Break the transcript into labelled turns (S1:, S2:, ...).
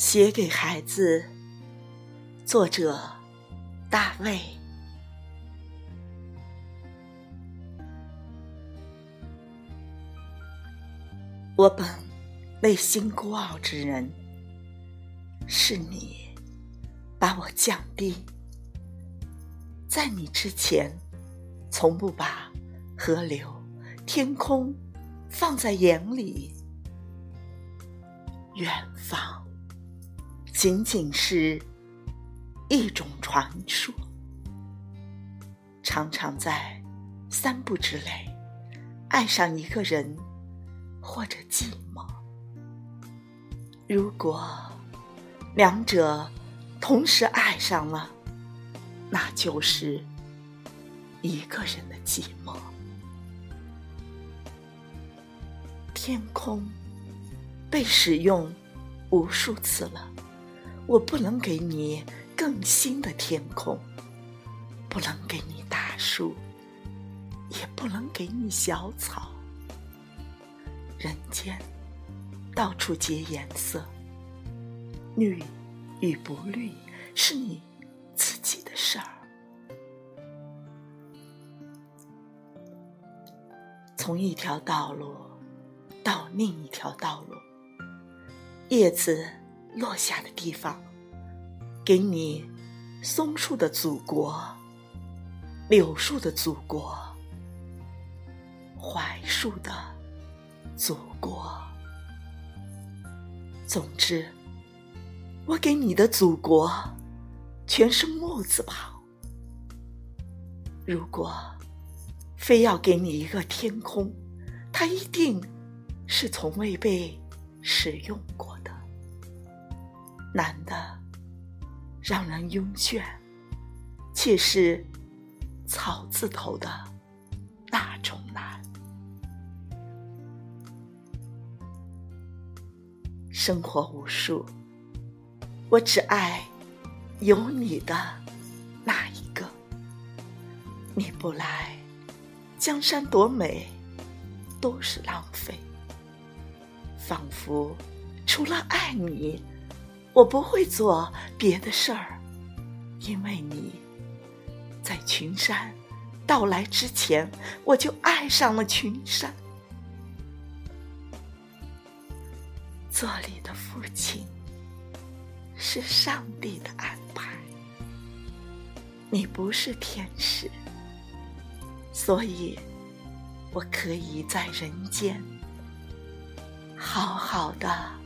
S1: 写给孩子，作者大卫。我本内心孤傲之人，是你把我降低。在你之前，从不把河流、天空放在眼里，远方。仅仅是一种传说，常常在三步之内爱上一个人，或者寂寞。如果两者同时爱上了，那就是一个人的寂寞。天空被使用无数次了。我不能给你更新的天空，不能给你大树，也不能给你小草。人间到处皆颜色，绿与不绿是你自己的事儿。从一条道路到另一条道路，叶子。落下的地方，给你松树的祖国、柳树的祖国、槐树的祖国。总之，我给你的祖国全是木字旁。如果非要给你一个天空，它一定是从未被使用过的。难的让人晕眩，却是草字头的那种难。生活无数，我只爱有你的那一个。你不来，江山多美都是浪费。仿佛除了爱你。我不会做别的事儿，因为你在群山到来之前，我就爱上了群山。做你的父亲是上帝的安排，你不是天使，所以我可以在人间好好的。